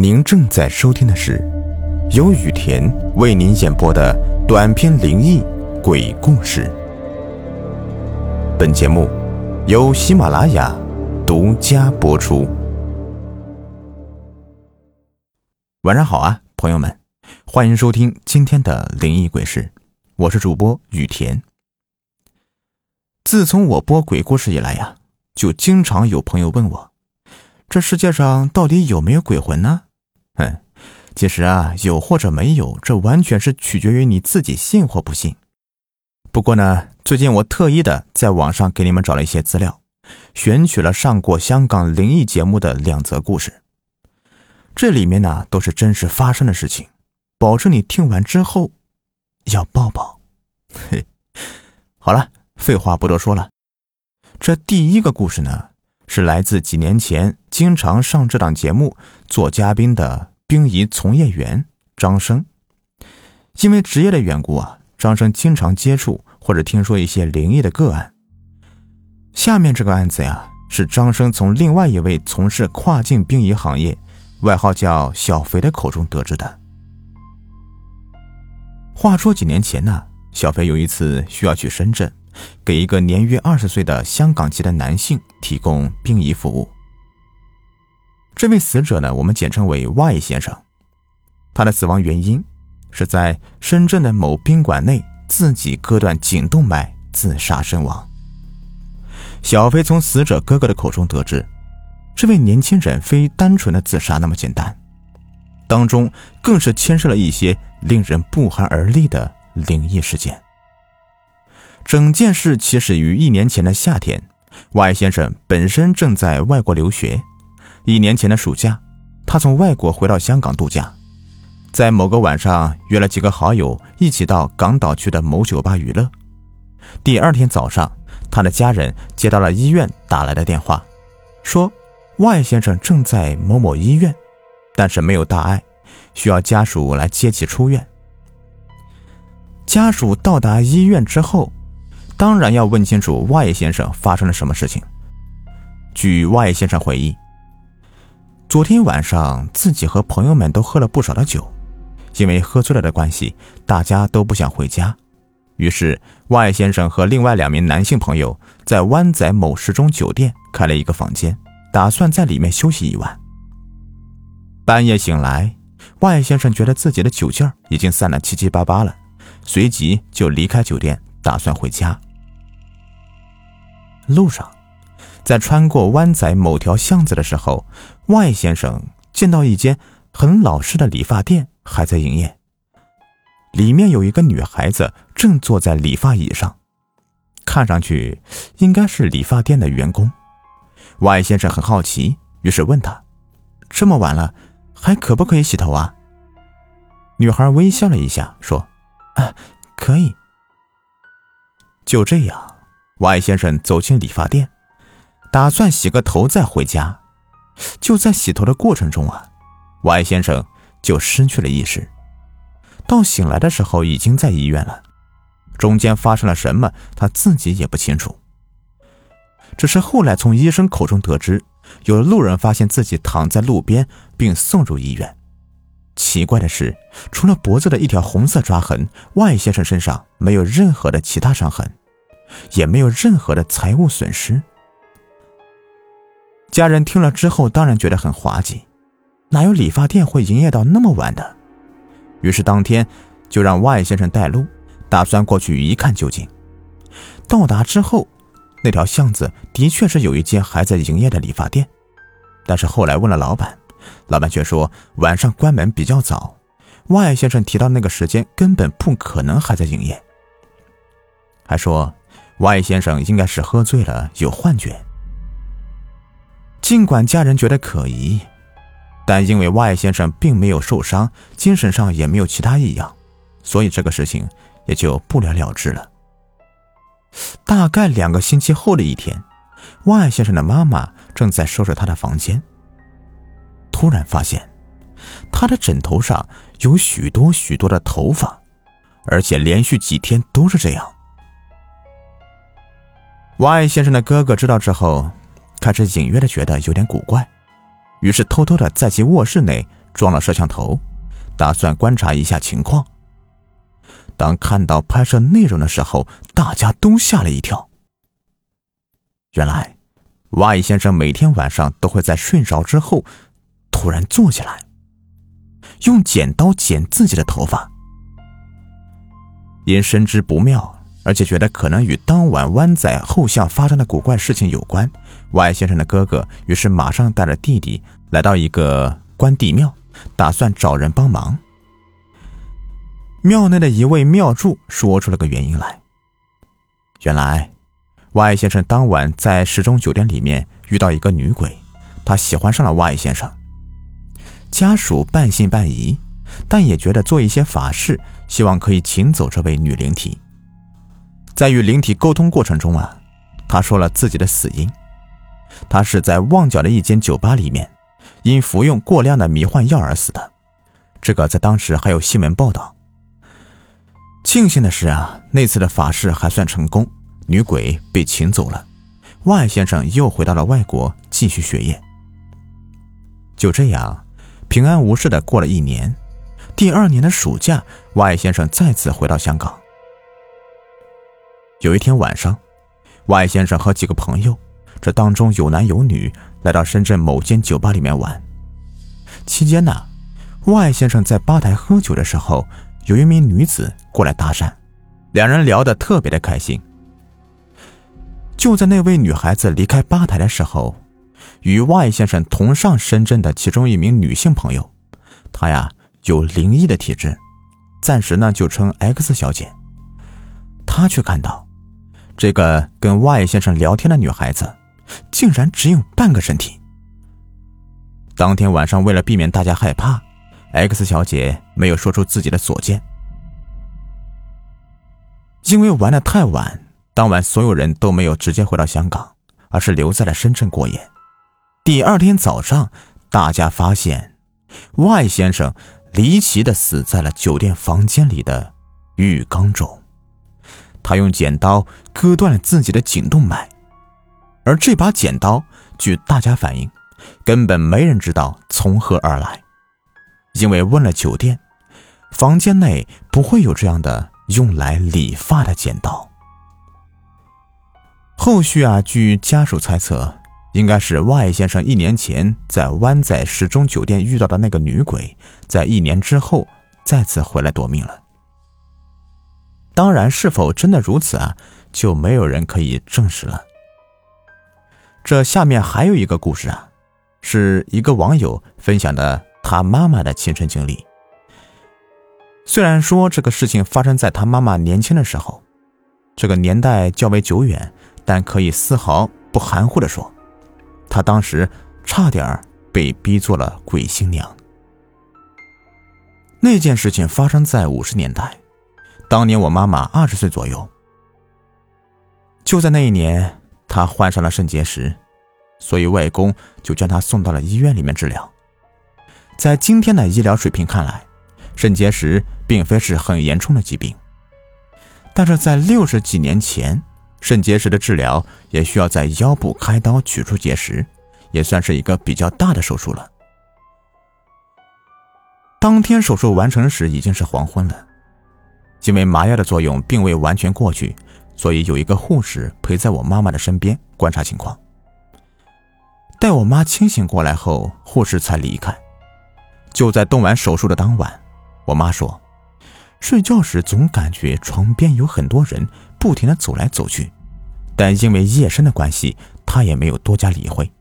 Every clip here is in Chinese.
您正在收听的是由雨田为您演播的短篇灵异鬼故事。本节目由喜马拉雅独家播出。晚上好啊，朋友们，欢迎收听今天的灵异鬼事，我是主播雨田。自从我播鬼故事以来呀，就经常有朋友问我，这世界上到底有没有鬼魂呢？嗯，其实啊，有或者没有，这完全是取决于你自己信或不信。不过呢，最近我特意的在网上给你们找了一些资料，选取了上过香港灵异节目的两则故事。这里面呢，都是真实发生的事情，保证你听完之后要抱抱。嘿，好了，废话不多说了，这第一个故事呢。是来自几年前经常上这档节目做嘉宾的殡仪从业员张生。因为职业的缘故啊，张生经常接触或者听说一些灵异的个案。下面这个案子呀，是张生从另外一位从事跨境殡仪行业，外号叫小肥的口中得知的。话说几年前呢，小肥有一次需要去深圳。给一个年约二十岁的香港籍的男性提供殡仪服务。这位死者呢，我们简称为 Y 先生。他的死亡原因是在深圳的某宾馆内自己割断颈动脉自杀身亡。小飞从死者哥哥的口中得知，这位年轻人非单纯的自杀那么简单，当中更是牵涉了一些令人不寒而栗的灵异事件。整件事起始于一年前的夏天，Y 先生本身正在外国留学。一年前的暑假，他从外国回到香港度假，在某个晚上约了几个好友一起到港岛区的某酒吧娱乐。第二天早上，他的家人接到了医院打来的电话，说 Y 先生正在某某医院，但是没有大碍，需要家属来接其出院。家属到达医院之后。当然要问清楚 Y 先生发生了什么事情。据 Y 先生回忆，昨天晚上自己和朋友们都喝了不少的酒，因为喝醉了的关系，大家都不想回家。于是 Y 先生和另外两名男性朋友在湾仔某时钟酒店开了一个房间，打算在里面休息一晚。半夜醒来，Y 先生觉得自己的酒劲儿已经散了七七八八了，随即就离开酒店，打算回家。路上，在穿过湾仔某条巷子的时候外先生见到一间很老式的理发店还在营业，里面有一个女孩子正坐在理发椅上，看上去应该是理发店的员工。外先生很好奇，于是问她：“这么晚了，还可不可以洗头啊？”女孩微笑了一下，说：“啊，可以。”就这样。Y 先生走进理发店，打算洗个头再回家。就在洗头的过程中啊，Y 先生就失去了意识。到醒来的时候，已经在医院了。中间发生了什么，他自己也不清楚。只是后来从医生口中得知，有路人发现自己躺在路边，并送入医院。奇怪的是，除了脖子的一条红色抓痕，Y 先生身上没有任何的其他伤痕。也没有任何的财物损失。家人听了之后，当然觉得很滑稽，哪有理发店会营业到那么晚的？于是当天就让 Y 先生带路，打算过去一看究竟。到达之后，那条巷子的确是有一间还在营业的理发店，但是后来问了老板，老板却说晚上关门比较早。Y 先生提到那个时间根本不可能还在营业，还说。Y 先生应该是喝醉了，有幻觉。尽管家人觉得可疑，但因为 Y 先生并没有受伤，精神上也没有其他异样，所以这个事情也就不了了之了。大概两个星期后的一天外先生的妈妈正在收拾他的房间，突然发现他的枕头上有许多许多的头发，而且连续几天都是这样。Y 先生的哥哥知道之后，开始隐约的觉得有点古怪，于是偷偷的在其卧室内装了摄像头，打算观察一下情况。当看到拍摄内容的时候，大家都吓了一跳。原来，瓦先生每天晚上都会在睡着之后，突然坐起来，用剪刀剪自己的头发。因深知不妙。而且觉得可能与当晚湾仔后巷发生的古怪事情有关，Y 先生的哥哥于是马上带着弟弟来到一个关帝庙，打算找人帮忙。庙内的一位庙祝说出了个原因来：原来，Y 先生当晚在时钟酒店里面遇到一个女鬼，他喜欢上了 Y 先生。家属半信半疑，但也觉得做一些法事，希望可以请走这位女灵体。在与灵体沟通过程中啊，他说了自己的死因，他是在旺角的一间酒吧里面，因服用过量的迷幻药而死的。这个在当时还有新闻报道。庆幸的是啊，那次的法事还算成功，女鬼被请走了，外先生又回到了外国继续学业。就这样，平安无事的过了一年。第二年的暑假，外先生再次回到香港。有一天晚上，外先生和几个朋友，这当中有男有女，来到深圳某间酒吧里面玩。期间呢，外先生在吧台喝酒的时候，有一名女子过来搭讪，两人聊得特别的开心。就在那位女孩子离开吧台的时候，与外先生同上深圳的其中一名女性朋友，她呀有灵异的体质，暂时呢就称 X 小姐。她却看到。这个跟 Y 先生聊天的女孩子，竟然只有半个身体。当天晚上，为了避免大家害怕，X 小姐没有说出自己的所见。因为玩的太晚，当晚所有人都没有直接回到香港，而是留在了深圳过夜。第二天早上，大家发现 Y 先生离奇的死在了酒店房间里的浴缸中。他用剪刀割断了自己的颈动脉，而这把剪刀，据大家反映，根本没人知道从何而来，因为问了酒店，房间内不会有这样的用来理发的剪刀。后续啊，据家属猜测，应该是 Y 先生一年前在湾仔时钟酒店遇到的那个女鬼，在一年之后再次回来夺命了。当然，是否真的如此啊？就没有人可以证实了。这下面还有一个故事啊，是一个网友分享的他妈妈的亲身经历。虽然说这个事情发生在他妈妈年轻的时候，这个年代较为久远，但可以丝毫不含糊的说，他当时差点被逼做了鬼新娘。那件事情发生在五十年代。当年我妈妈二十岁左右，就在那一年，她患上了肾结石，所以外公就将她送到了医院里面治疗。在今天的医疗水平看来，肾结石并非是很严重的疾病，但是在六十几年前，肾结石的治疗也需要在腰部开刀取出结石，也算是一个比较大的手术了。当天手术完成时已经是黄昏了。因为麻药的作用并未完全过去，所以有一个护士陪在我妈妈的身边观察情况。待我妈清醒过来后，护士才离开。就在动完手术的当晚，我妈说，睡觉时总感觉床边有很多人不停的走来走去，但因为夜深的关系，她也没有多加理会。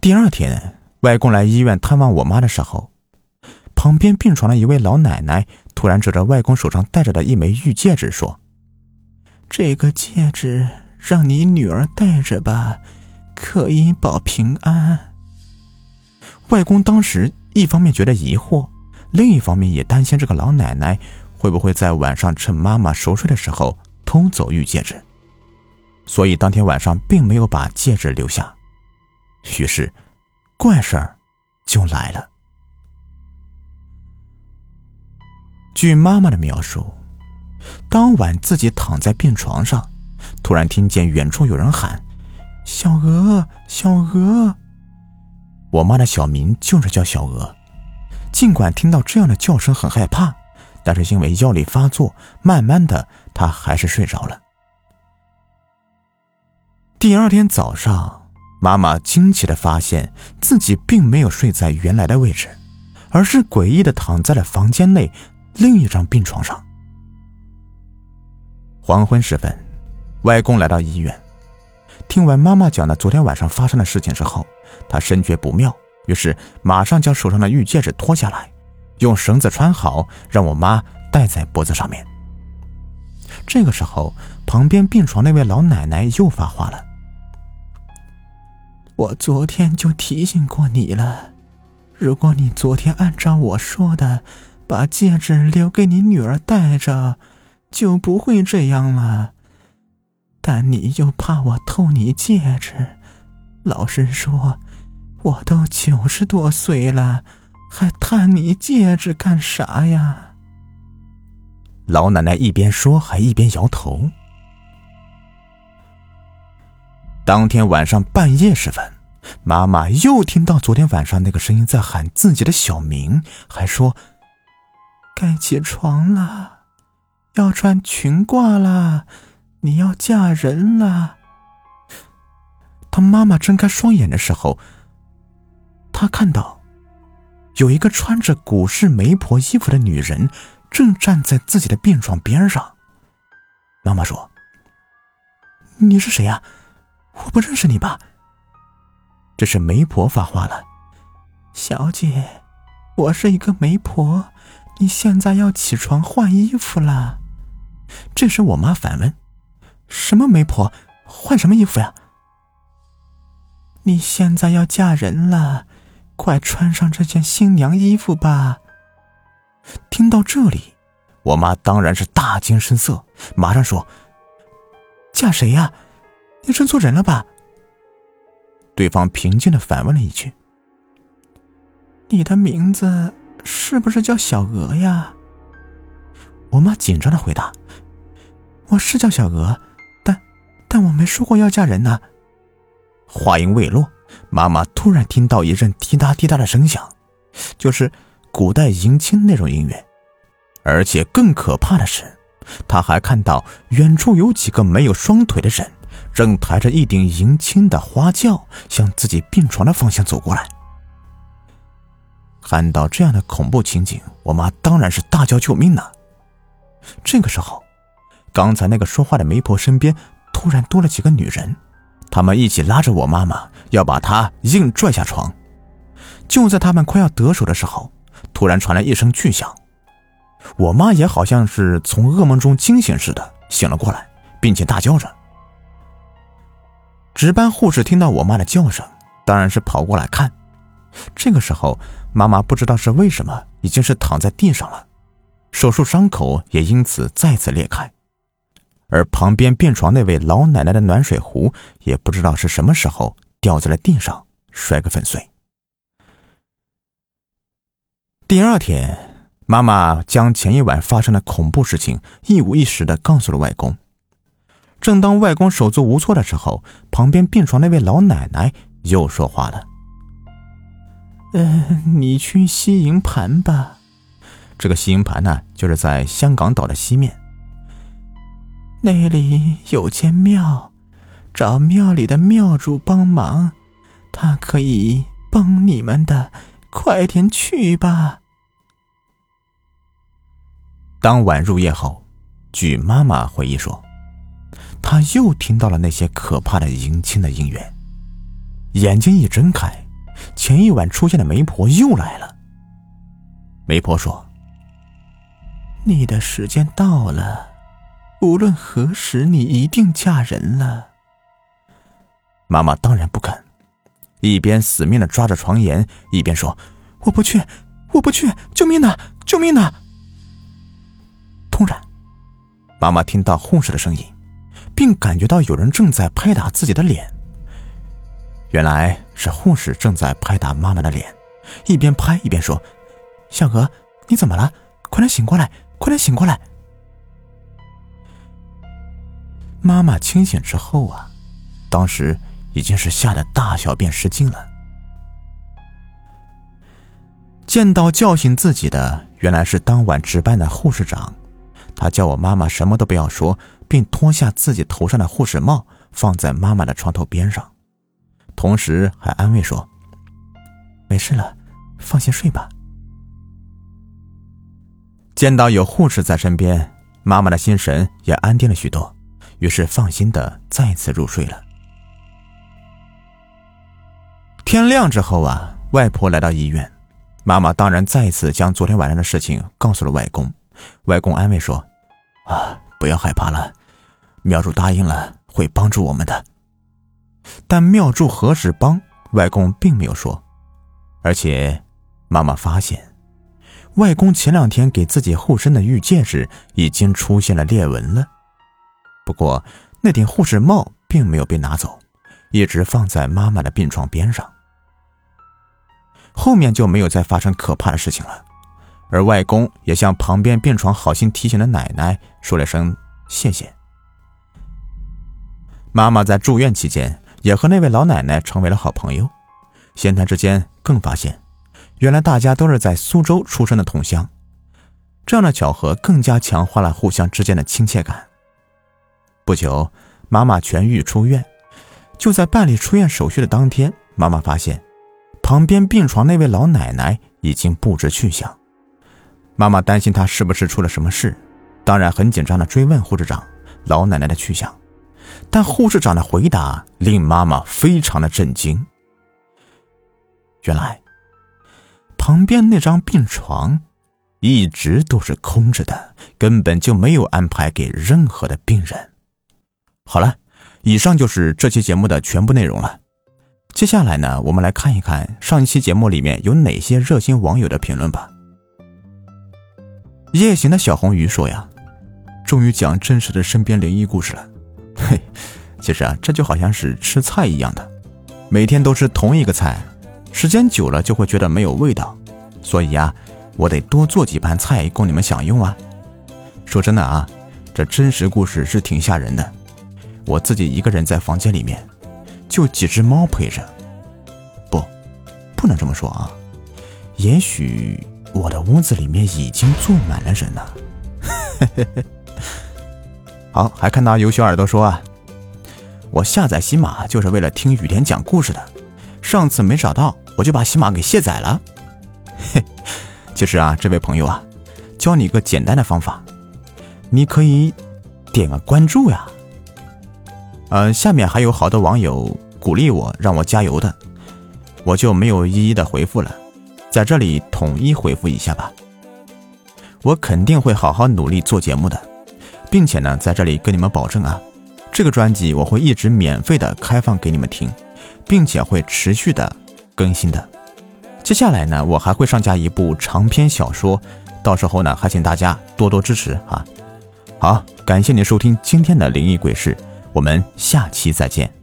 第二天，外公来医院探望我妈的时候，旁边病床的一位老奶奶。突然指着外公手上戴着的一枚玉戒指说：“这个戒指让你女儿戴着吧，可以保平安。”外公当时一方面觉得疑惑，另一方面也担心这个老奶奶会不会在晚上趁妈妈熟睡的时候偷走玉戒指，所以当天晚上并没有把戒指留下。于是，怪事儿就来了。据妈妈的描述，当晚自己躺在病床上，突然听见远处有人喊：“小娥，小娥。”我妈的小名就是叫小娥。尽管听到这样的叫声很害怕，但是因为药力发作，慢慢的她还是睡着了。第二天早上，妈妈惊奇的发现自己并没有睡在原来的位置，而是诡异的躺在了房间内另一张病床上。黄昏时分，外公来到医院，听完妈妈讲的昨天晚上发生的事情之后，他深觉不妙。于是，马上将手上的玉戒指脱下来，用绳子穿好，让我妈戴在脖子上面。这个时候，旁边病床那位老奶奶又发话了：“我昨天就提醒过你了，如果你昨天按照我说的，把戒指留给你女儿戴着，就不会这样了。但你又怕我偷你戒指，老实说。”我都九十多岁了，还探你戒指干啥呀？老奶奶一边说，还一边摇头。当天晚上半夜时分，妈妈又听到昨天晚上那个声音在喊自己的小名，还说：“该起床了，要穿裙褂了，你要嫁人了。”当妈妈睁开双眼的时候。他看到，有一个穿着古式媒婆衣服的女人，正站在自己的病床边上。妈妈说：“你是谁呀？我不认识你吧？”这是媒婆发话了：“小姐，我是一个媒婆，你现在要起床换衣服了。”这时我妈反问：“什么媒婆？换什么衣服呀？”你现在要嫁人了。快穿上这件新娘衣服吧！听到这里，我妈当然是大惊失色，马上说：“嫁谁呀？你认错人了吧？”对方平静的反问了一句：“你的名字是不是叫小娥呀？”我妈紧张的回答：“我是叫小娥，但但我没说过要嫁人呢。”话音未落。妈妈突然听到一阵滴答滴答的声响，就是古代迎亲那种音乐。而且更可怕的是，她还看到远处有几个没有双腿的人，正抬着一顶迎亲的花轿向自己病床的方向走过来。看到这样的恐怖情景，我妈当然是大叫救命了。这个时候，刚才那个说话的媒婆身边突然多了几个女人。他们一起拉着我妈妈，要把她硬拽下床。就在他们快要得手的时候，突然传来一声巨响。我妈也好像是从噩梦中惊醒似的醒了过来，并且大叫着。值班护士听到我妈的叫声，当然是跑过来看。这个时候，妈妈不知道是为什么，已经是躺在地上了，手术伤口也因此再次裂开。而旁边病床那位老奶奶的暖水壶也不知道是什么时候掉在了地上，摔个粉碎。第二天，妈妈将前一晚发生的恐怖事情一五一十的告诉了外公。正当外公手足无措的时候，旁边病床那位老奶奶又说话了：“呃，你去西营盘吧。这个西营盘呢，就是在香港岛的西面。”那里有间庙，找庙里的庙主帮忙，他可以帮你们的，快点去吧。当晚入夜后，据妈妈回忆说，她又听到了那些可怕的迎亲的音乐，眼睛一睁开，前一晚出现的媒婆又来了。媒婆说：“你的时间到了。”无论何时，你一定嫁人了。妈妈当然不肯，一边死命的抓着床沿，一边说：“我不去，我不去！救命呐！救命呐！”突然，妈妈听到护士的声音，并感觉到有人正在拍打自己的脸。原来是护士正在拍打妈妈的脸，一边拍一边说：“小娥，你怎么了？快点醒过来！快点醒过来！”妈妈清醒之后啊，当时已经是吓得大小便失禁了。见到叫醒自己的，原来是当晚值班的护士长。他叫我妈妈什么都不要说，并脱下自己头上的护士帽，放在妈妈的床头边上，同时还安慰说：“没事了，放心睡吧。”见到有护士在身边，妈妈的心神也安定了许多，于是放心的再次入睡了。天亮之后啊，外婆来到医院，妈妈当然再一次将昨天晚上的事情告诉了外公。外公安慰说：“啊，不要害怕了，苗主答应了会帮助我们的。”但妙祝何时帮，外公并没有说。而且，妈妈发现，外公前两天给自己护身的玉戒指已经出现了裂纹了。不过，那顶护士帽并没有被拿走，一直放在妈妈的病床边上。后面就没有再发生可怕的事情了。而外公也向旁边病床好心提醒的奶奶说了声谢谢。妈妈在住院期间也和那位老奶奶成为了好朋友，闲谈之间更发现，原来大家都是在苏州出生的同乡，这样的巧合更加强化了互相之间的亲切感。不久，妈妈痊愈出院，就在办理出院手续的当天，妈妈发现旁边病床那位老奶奶已经不知去向。妈妈担心她是不是出了什么事，当然很紧张的追问护士长老奶奶的去向，但护士长的回答令妈妈非常的震惊。原来，旁边那张病床一直都是空着的，根本就没有安排给任何的病人。好了，以上就是这期节目的全部内容了。接下来呢，我们来看一看上一期节目里面有哪些热心网友的评论吧。夜行的小红鱼说：“呀，终于讲真实的身边灵异故事了。嘿，其实啊，这就好像是吃菜一样的，每天都吃同一个菜，时间久了就会觉得没有味道。所以啊，我得多做几盘菜供你们享用啊。说真的啊，这真实故事是挺吓人的。我自己一个人在房间里面，就几只猫陪着。不，不能这么说啊，也许……”我的屋子里面已经坐满了人了。嘿嘿嘿好，还看到有小耳朵说啊，我下载喜马就是为了听雨田讲故事的，上次没找到，我就把喜马给卸载了。嘿，其实啊，这位朋友啊，教你一个简单的方法，你可以点个关注呀。呃，下面还有好多网友鼓励我，让我加油的，我就没有一一的回复了。在这里统一回复一下吧，我肯定会好好努力做节目的，并且呢，在这里跟你们保证啊，这个专辑我会一直免费的开放给你们听，并且会持续的更新的。接下来呢，我还会上架一部长篇小说，到时候呢，还请大家多多支持啊！好，感谢您收听今天的灵异鬼事，我们下期再见。